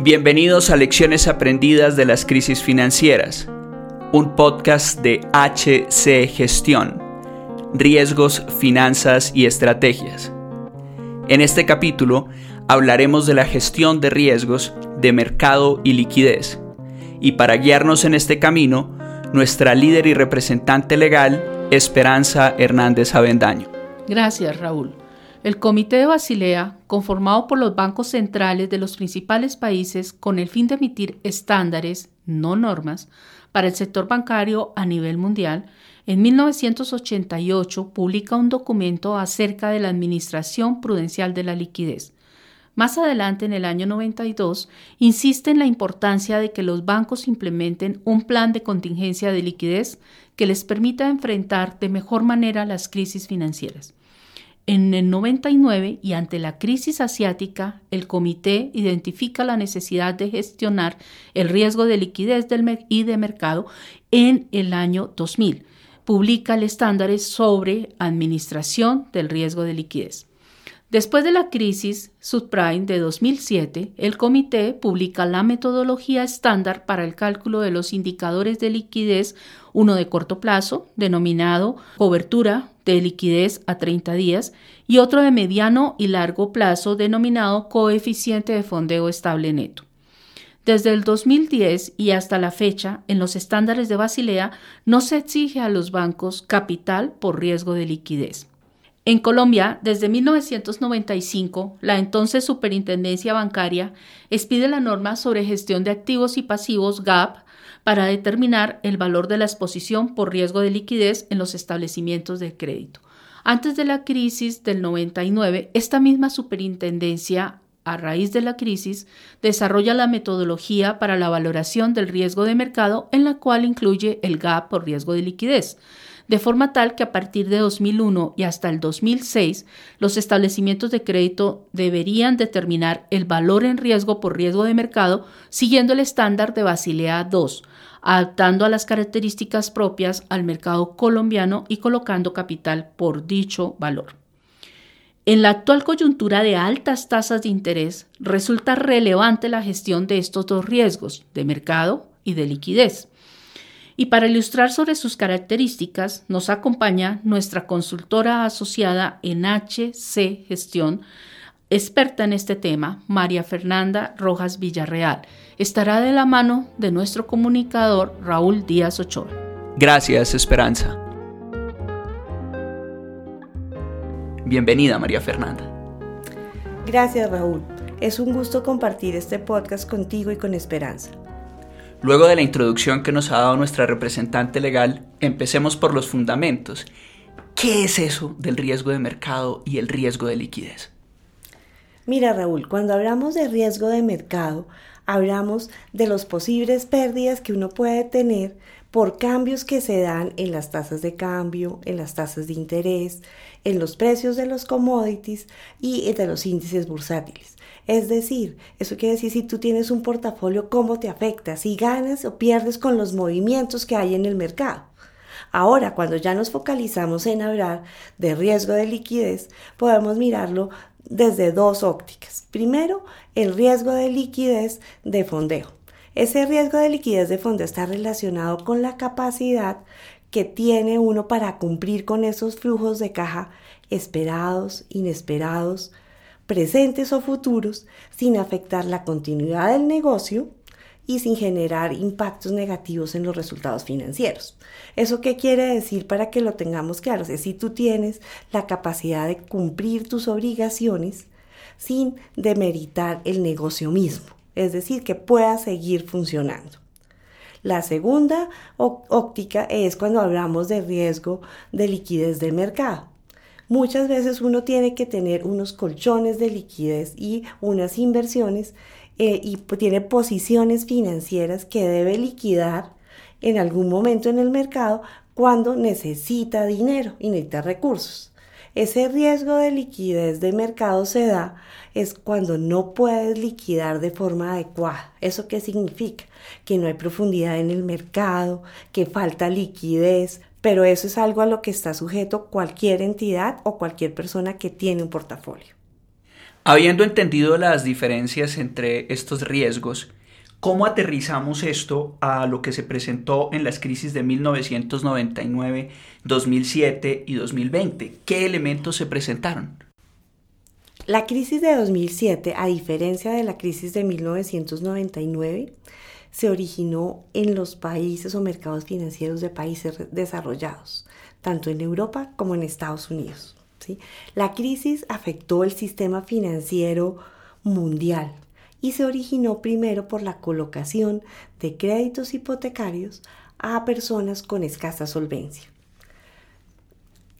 Bienvenidos a Lecciones Aprendidas de las Crisis Financieras, un podcast de HC Gestión, Riesgos, Finanzas y Estrategias. En este capítulo hablaremos de la gestión de riesgos de mercado y liquidez. Y para guiarnos en este camino, nuestra líder y representante legal, Esperanza Hernández Avendaño. Gracias, Raúl. El Comité de Basilea, conformado por los bancos centrales de los principales países con el fin de emitir estándares, no normas, para el sector bancario a nivel mundial, en 1988 publica un documento acerca de la Administración Prudencial de la Liquidez. Más adelante, en el año 92, insiste en la importancia de que los bancos implementen un plan de contingencia de liquidez que les permita enfrentar de mejor manera las crisis financieras. En el 99 y ante la crisis asiática, el comité identifica la necesidad de gestionar el riesgo de liquidez del y de mercado en el año 2000. Publica el estándar sobre administración del riesgo de liquidez. Después de la crisis subprime de 2007, el comité publica la metodología estándar para el cálculo de los indicadores de liquidez, uno de corto plazo, denominado cobertura de liquidez a 30 días, y otro de mediano y largo plazo, denominado coeficiente de fondeo estable neto. Desde el 2010 y hasta la fecha, en los estándares de Basilea no se exige a los bancos capital por riesgo de liquidez. En Colombia, desde 1995, la entonces Superintendencia Bancaria expide la norma sobre gestión de activos y pasivos GAP para determinar el valor de la exposición por riesgo de liquidez en los establecimientos de crédito. Antes de la crisis del 99, esta misma superintendencia a raíz de la crisis, desarrolla la metodología para la valoración del riesgo de mercado en la cual incluye el GAP por riesgo de liquidez de forma tal que a partir de 2001 y hasta el 2006 los establecimientos de crédito deberían determinar el valor en riesgo por riesgo de mercado siguiendo el estándar de Basilea II, adaptando a las características propias al mercado colombiano y colocando capital por dicho valor. En la actual coyuntura de altas tasas de interés, resulta relevante la gestión de estos dos riesgos, de mercado y de liquidez. Y para ilustrar sobre sus características, nos acompaña nuestra consultora asociada en HC Gestión, experta en este tema, María Fernanda Rojas Villarreal. Estará de la mano de nuestro comunicador Raúl Díaz Ochoa. Gracias, Esperanza. Bienvenida, María Fernanda. Gracias, Raúl. Es un gusto compartir este podcast contigo y con Esperanza. Luego de la introducción que nos ha dado nuestra representante legal, empecemos por los fundamentos. ¿Qué es eso del riesgo de mercado y el riesgo de liquidez? Mira Raúl, cuando hablamos de riesgo de mercado, hablamos de las posibles pérdidas que uno puede tener por cambios que se dan en las tasas de cambio, en las tasas de interés, en los precios de los commodities y de los índices bursátiles. Es decir, eso quiere decir si tú tienes un portafolio, cómo te afecta, si ganas o pierdes con los movimientos que hay en el mercado. Ahora, cuando ya nos focalizamos en hablar de riesgo de liquidez, podemos mirarlo desde dos ópticas. Primero, el riesgo de liquidez de fondeo. Ese riesgo de liquidez de fondeo está relacionado con la capacidad que tiene uno para cumplir con esos flujos de caja esperados, inesperados, presentes o futuros sin afectar la continuidad del negocio y sin generar impactos negativos en los resultados financieros. ¿Eso qué quiere decir para que lo tengamos claro? Es si tú tienes la capacidad de cumplir tus obligaciones sin demeritar el negocio mismo, es decir, que pueda seguir funcionando. La segunda óptica es cuando hablamos de riesgo de liquidez del mercado. Muchas veces uno tiene que tener unos colchones de liquidez y unas inversiones eh, y tiene posiciones financieras que debe liquidar en algún momento en el mercado cuando necesita dinero y necesita recursos. Ese riesgo de liquidez de mercado se da es cuando no puedes liquidar de forma adecuada. ¿Eso qué significa? Que no hay profundidad en el mercado, que falta liquidez, pero eso es algo a lo que está sujeto cualquier entidad o cualquier persona que tiene un portafolio. Habiendo entendido las diferencias entre estos riesgos, ¿cómo aterrizamos esto a lo que se presentó en las crisis de 1999, 2007 y 2020? ¿Qué elementos se presentaron? La crisis de 2007, a diferencia de la crisis de 1999, se originó en los países o mercados financieros de países desarrollados, tanto en Europa como en Estados Unidos. La crisis afectó el sistema financiero mundial y se originó primero por la colocación de créditos hipotecarios a personas con escasa solvencia.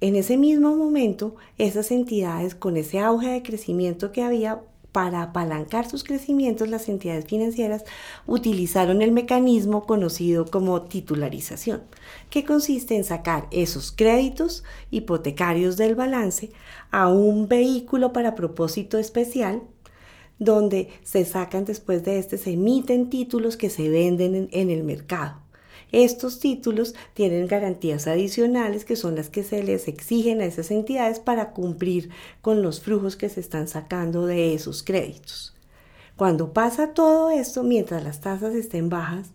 En ese mismo momento, esas entidades con ese auge de crecimiento que había para apalancar sus crecimientos, las entidades financieras utilizaron el mecanismo conocido como titularización, que consiste en sacar esos créditos hipotecarios del balance a un vehículo para propósito especial, donde se sacan después de este, se emiten títulos que se venden en, en el mercado. Estos títulos tienen garantías adicionales que son las que se les exigen a esas entidades para cumplir con los flujos que se están sacando de esos créditos. Cuando pasa todo esto, mientras las tasas estén bajas,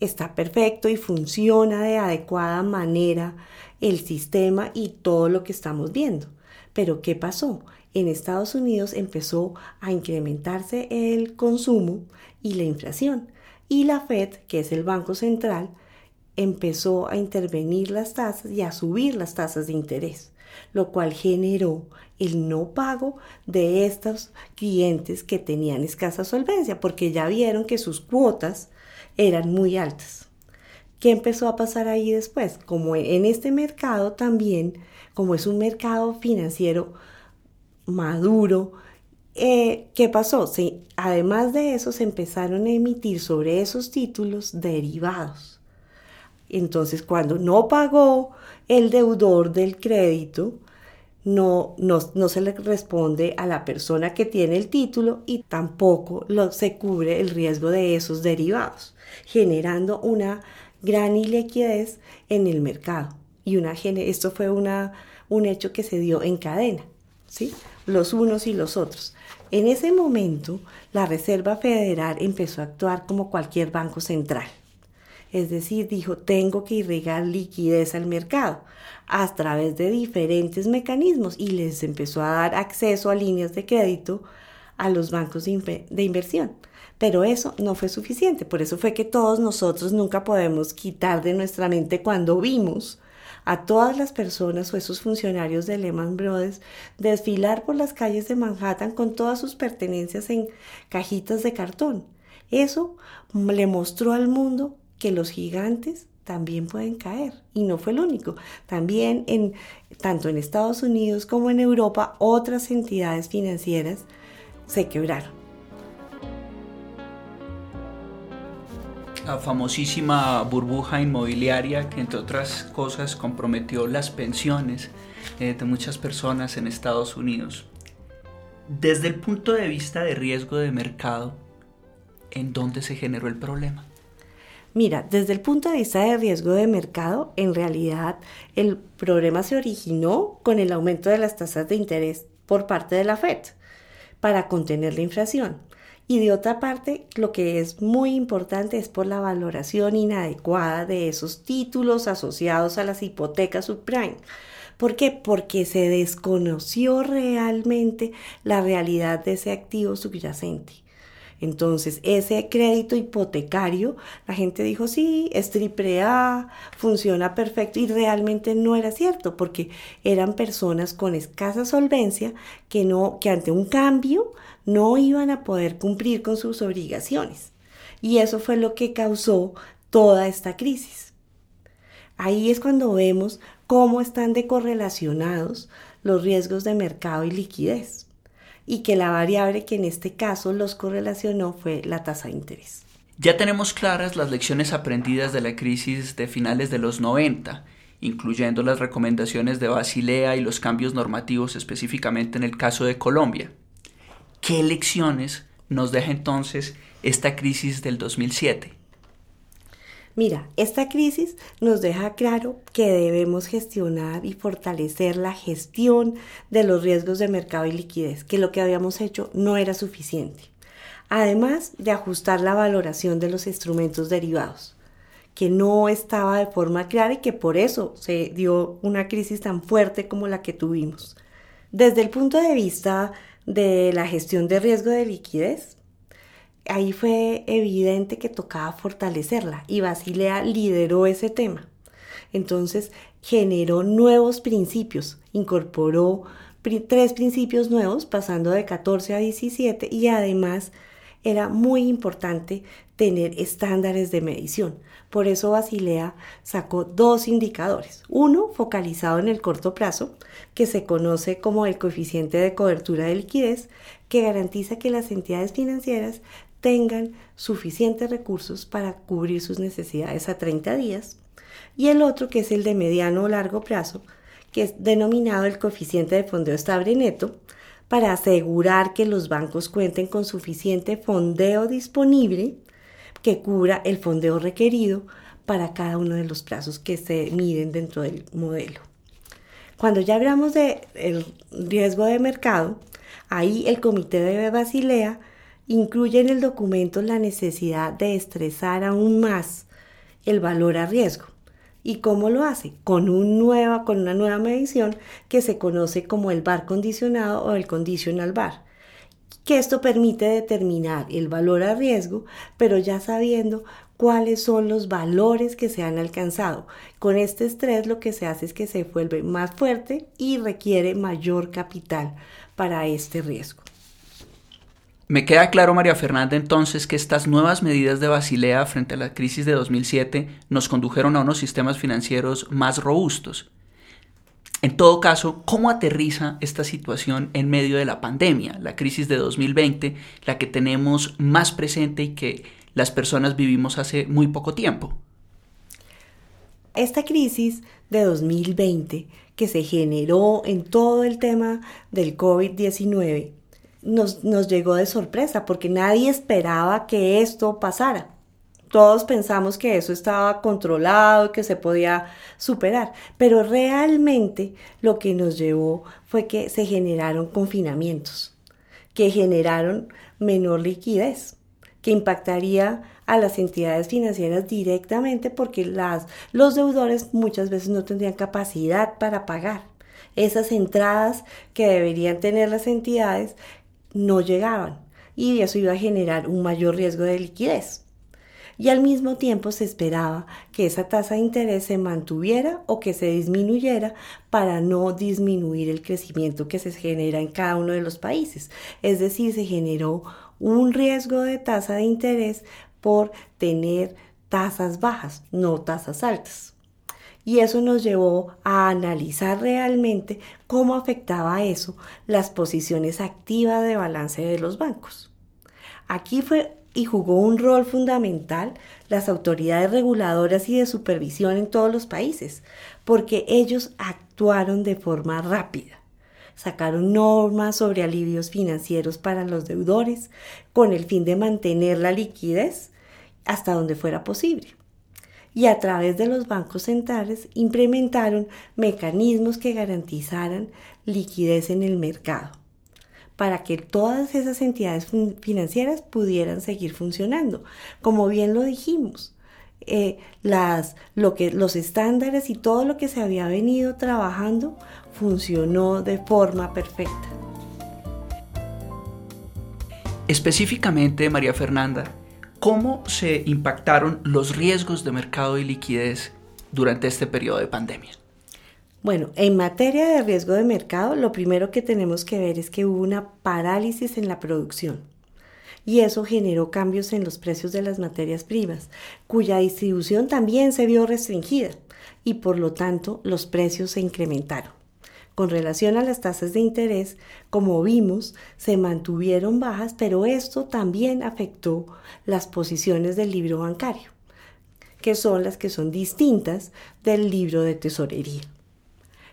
está perfecto y funciona de adecuada manera el sistema y todo lo que estamos viendo. Pero ¿qué pasó? En Estados Unidos empezó a incrementarse el consumo y la inflación. Y la Fed, que es el Banco Central, empezó a intervenir las tasas y a subir las tasas de interés, lo cual generó el no pago de estos clientes que tenían escasa solvencia, porque ya vieron que sus cuotas eran muy altas. ¿Qué empezó a pasar ahí después? Como en este mercado también, como es un mercado financiero maduro, eh, ¿qué pasó? además de eso, se empezaron a emitir sobre esos títulos derivados entonces, cuando no pagó el deudor del crédito, no, no, se le responde a la persona que tiene el título y tampoco se cubre el riesgo de esos derivados, generando una gran iliquidez en el mercado. Y una, esto fue una, un hecho que se dio en cadena, ¿sí? Los unos y los otros. En ese momento, la Reserva Federal empezó a actuar como cualquier banco central es decir, dijo, tengo que irrigar liquidez al mercado a través de diferentes mecanismos y les empezó a dar acceso a líneas de crédito a los bancos de, inversión. Pero eso no fue suficiente, por eso fue que todos nosotros nunca podemos quitar de nuestra mente cuando vimos a todas las personas o esos funcionarios de Lehman Brothers desfilar por las calles de Manhattan con todas sus pertenencias en cajitas de cartón. Eso le mostró al mundo que los gigantes también pueden caer y no fue el único. También en tanto en Estados Unidos como en Europa otras entidades financieras se quebraron. La famosísima burbuja inmobiliaria que entre otras cosas comprometió las pensiones eh, de muchas personas en Estados Unidos. Desde el punto de vista de riesgo de mercado, ¿en dónde se generó el problema? Mira, desde el punto de vista de riesgo de mercado, en realidad el problema se originó con el aumento de las tasas de interés por parte de la Fed para contener la inflación. Y de otra parte, lo que es muy importante es por la valoración inadecuada de esos títulos asociados a las hipotecas subprime. ¿Por qué? Porque se desconoció realmente la realidad de ese activo subyacente. Entonces, ese crédito hipotecario, la gente dijo, sí, es triple A, funciona perfecto y realmente no era cierto porque eran personas con escasa solvencia que, no, que ante un cambio no iban a poder cumplir con sus obligaciones. Y eso fue lo que causó toda esta crisis. Ahí es cuando vemos cómo están decorrelacionados los riesgos de mercado y liquidez y que la variable que en este caso los correlacionó fue la tasa de interés. Ya tenemos claras las lecciones aprendidas de la crisis de finales de los 90, incluyendo las recomendaciones de Basilea y los cambios normativos específicamente en el caso de Colombia. ¿Qué lecciones nos deja entonces esta crisis del 2007? Mira, esta crisis nos deja claro que debemos gestionar y fortalecer la gestión de los riesgos de mercado y liquidez, que lo que habíamos hecho no era suficiente. Además de ajustar la valoración de los instrumentos derivados, que no estaba de forma clara y que por eso se dio una crisis tan fuerte como la que tuvimos. Desde el punto de vista de la gestión de riesgo de liquidez, ahí fue evidente que tocaba fortalecerla y Basilea lideró ese tema. Entonces generó nuevos principios, incorporó tres principios nuevos, pasando de 14 a 17 y además era muy importante tener estándares de medición. Por eso Basilea sacó dos indicadores. Uno focalizado en el corto plazo, que se conoce como el coeficiente de cobertura de liquidez, que garantiza que las entidades financieras tengan suficientes recursos para cubrir sus necesidades a 30 días, y el otro que es el de mediano o largo plazo, que es denominado el coeficiente de fondeo estable neto, para asegurar que los bancos cuenten con suficiente fondeo disponible que cubra el fondeo requerido para cada uno de los plazos que se miden dentro del modelo. Cuando ya hablamos del riesgo de mercado, ahí el Comité de Basilea incluye en el documento la necesidad de estresar aún más el valor a riesgo. ¿Y cómo lo hace? Con, una nueva medición que se conoce como el bar condicionado o el conditional bar, que esto permite determinar el valor a riesgo, pero ya sabiendo cuáles son los valores que se han alcanzado. Con este estrés lo que se hace es que se vuelve más fuerte y requiere mayor capital para este riesgo. Me queda claro, María Fernanda, entonces que estas nuevas medidas de Basilea frente a la crisis de 2007 nos condujeron a unos sistemas financieros más robustos. En todo caso, ¿cómo aterriza esta situación en medio de la pandemia, la crisis de 2020, la que tenemos más presente y que las personas vivimos hace muy poco tiempo? Esta crisis de 2020 que se generó en todo el tema del COVID-19 nos, llegó de sorpresa porque nadie esperaba que esto pasara. Todos pensamos que eso estaba controlado, que se podía superar, pero realmente lo que nos llevó fue que se generaron confinamientos, que generaron menor liquidez, que impactaría a las entidades financieras directamente porque las, los deudores muchas veces no tendrían capacidad para pagar. Esas entradas que deberían tener las entidades no llegaban y eso iba a generar un mayor riesgo de liquidez. Y al mismo tiempo se esperaba que esa tasa de interés se mantuviera o que se disminuyera para no disminuir el crecimiento que se genera en cada uno de los países. Es decir, se generó un riesgo de tasa de interés por tener tasas bajas, no tasas altas y eso nos llevó a analizar realmente cómo afectaba eso las posiciones activas de balance de los bancos. Aquí fue y jugó un rol fundamental las autoridades reguladoras y de supervisión en todos los países, porque ellos actuaron de forma rápida. Sacaron normas sobre alivios financieros para los deudores con el fin de mantener la liquidez hasta donde fuera posible y a través de los bancos centrales implementaron mecanismos que garantizaran liquidez en el mercado para que todas esas entidades financieras pudieran seguir funcionando. Como bien lo dijimos, eh, las, lo que, los estándares y todo lo que se había venido trabajando funcionó de forma perfecta. Específicamente, María Fernanda, ¿Cómo se impactaron los riesgos de mercado y liquidez durante este periodo de pandemia? Bueno, en materia de riesgo de mercado, lo primero que tenemos que ver es que hubo una parálisis en la producción y eso generó cambios en los precios de las materias primas, cuya distribución también se vio restringida y por lo tanto los precios se incrementaron. Con relación a las tasas de interés, como vimos, se mantuvieron bajas, pero esto también afectó las posiciones del libro bancario, que son las que son distintas del libro de tesorería.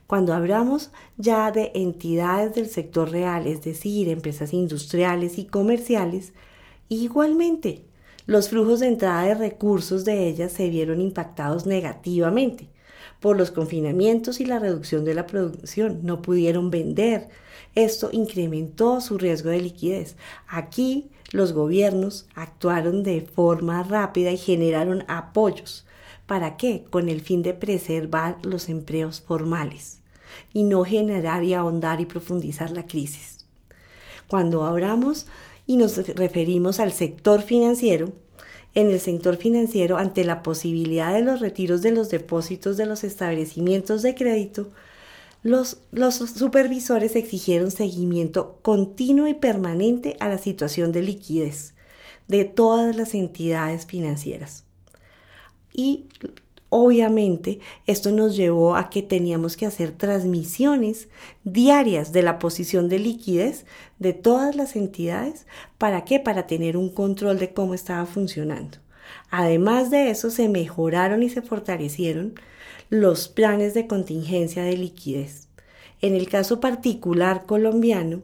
Cuando hablamos ya de entidades del sector real, es decir, empresas industriales y comerciales, igualmente los flujos de entrada de recursos de ellas se vieron impactados negativamente por los confinamientos y la reducción de la producción. No pudieron vender. Esto incrementó su riesgo de liquidez. Aquí los gobiernos actuaron de forma rápida y generaron apoyos. ¿Para qué? Con el fin de preservar los empleos formales y no generar y ahondar y profundizar la crisis. Cuando hablamos y nos referimos al sector financiero, en el sector financiero, ante la posibilidad de los retiros de los depósitos de los establecimientos de crédito, los, los, supervisores exigieron seguimiento continuo y permanente a la situación de liquidez de todas las entidades financieras. Y Obviamente, esto nos llevó a que teníamos que hacer transmisiones diarias de la posición de liquidez de todas las entidades. ¿Para qué? Para tener un control de cómo estaba funcionando. Además de eso, se mejoraron y se fortalecieron los planes de contingencia de liquidez. En el caso particular colombiano,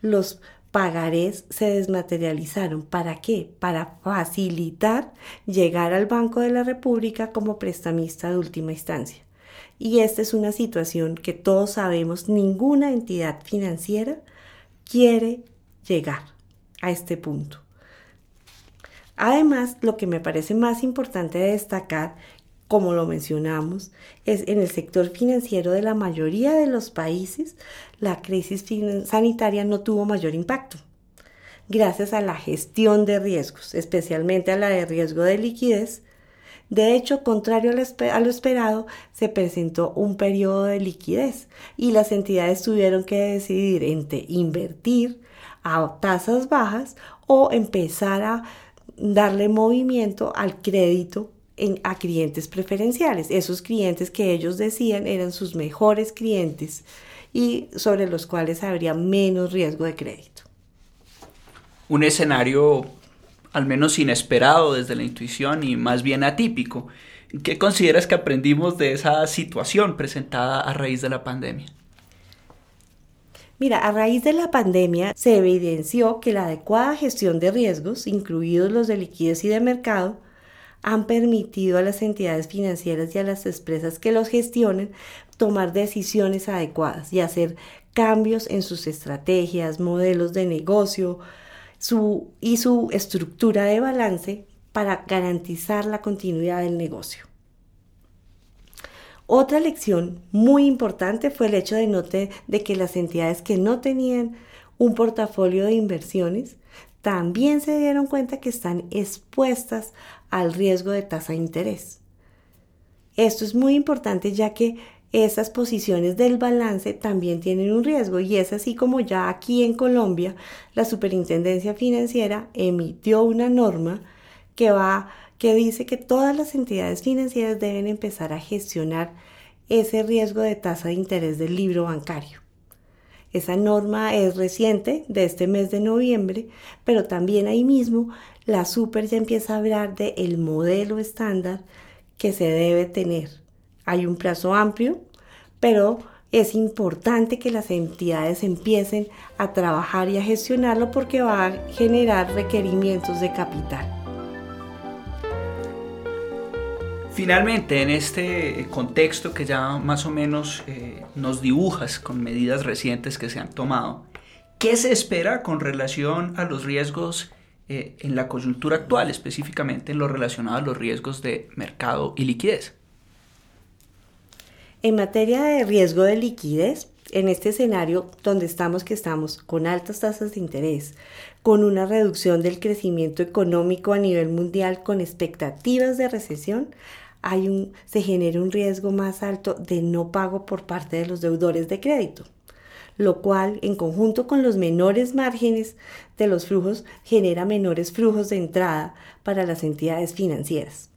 los pagarés se desmaterializaron. ¿Para qué? Para facilitar llegar al Banco de la República como prestamista de última instancia. Y esta es una situación que todos sabemos, ninguna entidad financiera quiere llegar a este punto. Además, lo que me parece más importante de destacar como lo mencionamos, es en el sector financiero de la mayoría de los países, la crisis sanitaria no tuvo mayor impacto, gracias a la gestión de riesgos, especialmente a la de riesgo de liquidez. De hecho, contrario a lo esperado, se presentó un periodo de liquidez y las entidades tuvieron que decidir entre invertir a tasas bajas o empezar a darle movimiento al crédito a clientes preferenciales, esos clientes que ellos decían eran sus mejores clientes y sobre los cuales habría menos riesgo de crédito. Un escenario al menos inesperado desde la intuición y más bien atípico. ¿Qué consideras que aprendimos de esa situación presentada a raíz de la pandemia? Mira, a raíz de la pandemia se evidenció que la adecuada gestión de riesgos, incluidos los de liquidez y de mercado, han permitido a las entidades financieras y a las empresas que los gestionen tomar decisiones adecuadas y hacer cambios en sus estrategias, modelos de negocio su, y su estructura de balance para garantizar la continuidad del negocio. Otra lección muy importante fue el hecho de, de que las entidades que no tenían un portafolio de inversiones también se dieron cuenta que están expuestas al riesgo de tasa de interés. Esto es muy importante ya que esas posiciones del balance también tienen un riesgo y es así como ya aquí en Colombia la Superintendencia Financiera emitió una norma que va que dice que todas las entidades financieras deben empezar a gestionar ese riesgo de tasa de interés del libro bancario. Esa norma es reciente, de este mes de noviembre, pero también ahí mismo la Super ya empieza a hablar de el modelo estándar que se debe tener. Hay un plazo amplio, pero es importante que las entidades empiecen a trabajar y a gestionarlo porque va a generar requerimientos de capital. Finalmente, en este contexto que ya más o menos eh, nos dibujas con medidas recientes que se han tomado, ¿qué se espera con relación a los riesgos eh, en la coyuntura actual, específicamente en lo relacionado a los riesgos de mercado y liquidez? En materia de riesgo de liquidez, en este escenario donde estamos que estamos con altas tasas de interés, con una reducción del crecimiento económico a nivel mundial con expectativas de recesión, hay se genera un riesgo más alto de no pago por parte de los deudores de crédito, lo cual en conjunto con los menores márgenes de los flujos genera menores flujos de entrada para las entidades financieras.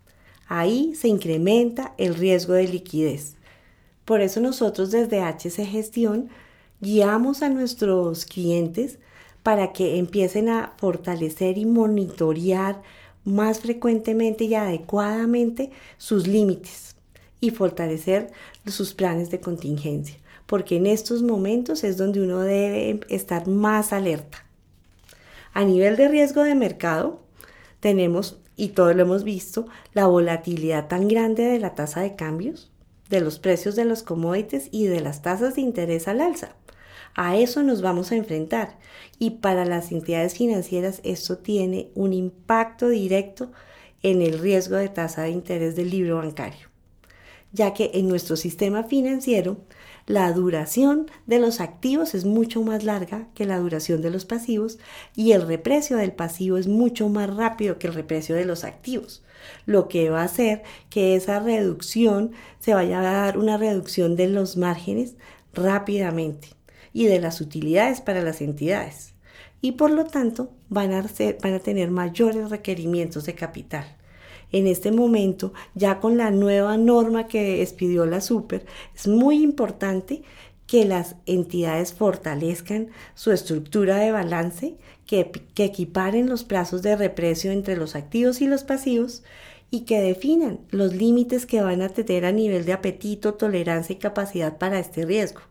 Ahí se incrementa el riesgo de liquidez. Por eso nosotros desde HC Gestión guiamos a nuestros clientes para que empiecen a fortalecer y monitorear más frecuentemente y adecuadamente sus límites y fortalecer sus planes de contingencia, porque en estos momentos es donde uno debe estar más alerta. A nivel de riesgo de mercado, tenemos, y todos lo hemos visto, la volatilidad tan grande de la tasa de cambios, de los precios de los commodities y de las tasas de interés al alza. A eso nos vamos a enfrentar. Y para las entidades financieras esto tiene un impacto directo en el riesgo de tasa de interés del libro bancario, ya que en nuestro sistema financiero la duración de los activos es mucho más larga que la duración de los pasivos y el reprecio del pasivo es mucho más rápido que el reprecio de los activos, lo que va a hacer que esa reducción se vaya a dar una reducción de los márgenes rápidamente y de las utilidades para las entidades. Y por lo tanto van a, van a tener mayores requerimientos de capital. En este momento, ya con la nueva norma que expidió la Super, es muy importante que las entidades fortalezcan su estructura de balance, que, que, equiparen los plazos de reprecio entre los activos y los pasivos y que definan los límites que van a tener a nivel de apetito, tolerancia y capacidad para este riesgo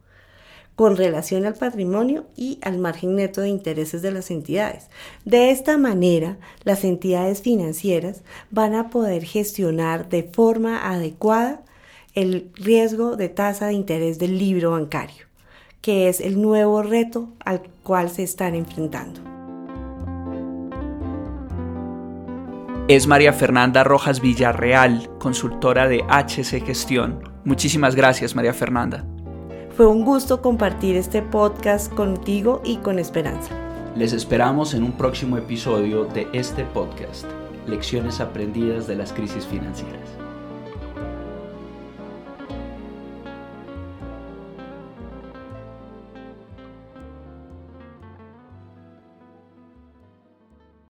con relación al patrimonio y al margen neto de intereses de las entidades. De esta manera, las entidades financieras van a poder gestionar de forma adecuada el riesgo de tasa de interés del libro bancario, que es el nuevo reto al cual se están enfrentando. Es María Fernanda Rojas Villarreal, consultora de HC Gestión. Muchísimas gracias, María Fernanda. Fue un gusto compartir este podcast contigo y con Esperanza. Les esperamos en un próximo episodio de este podcast, Lecciones aprendidas de las crisis financieras.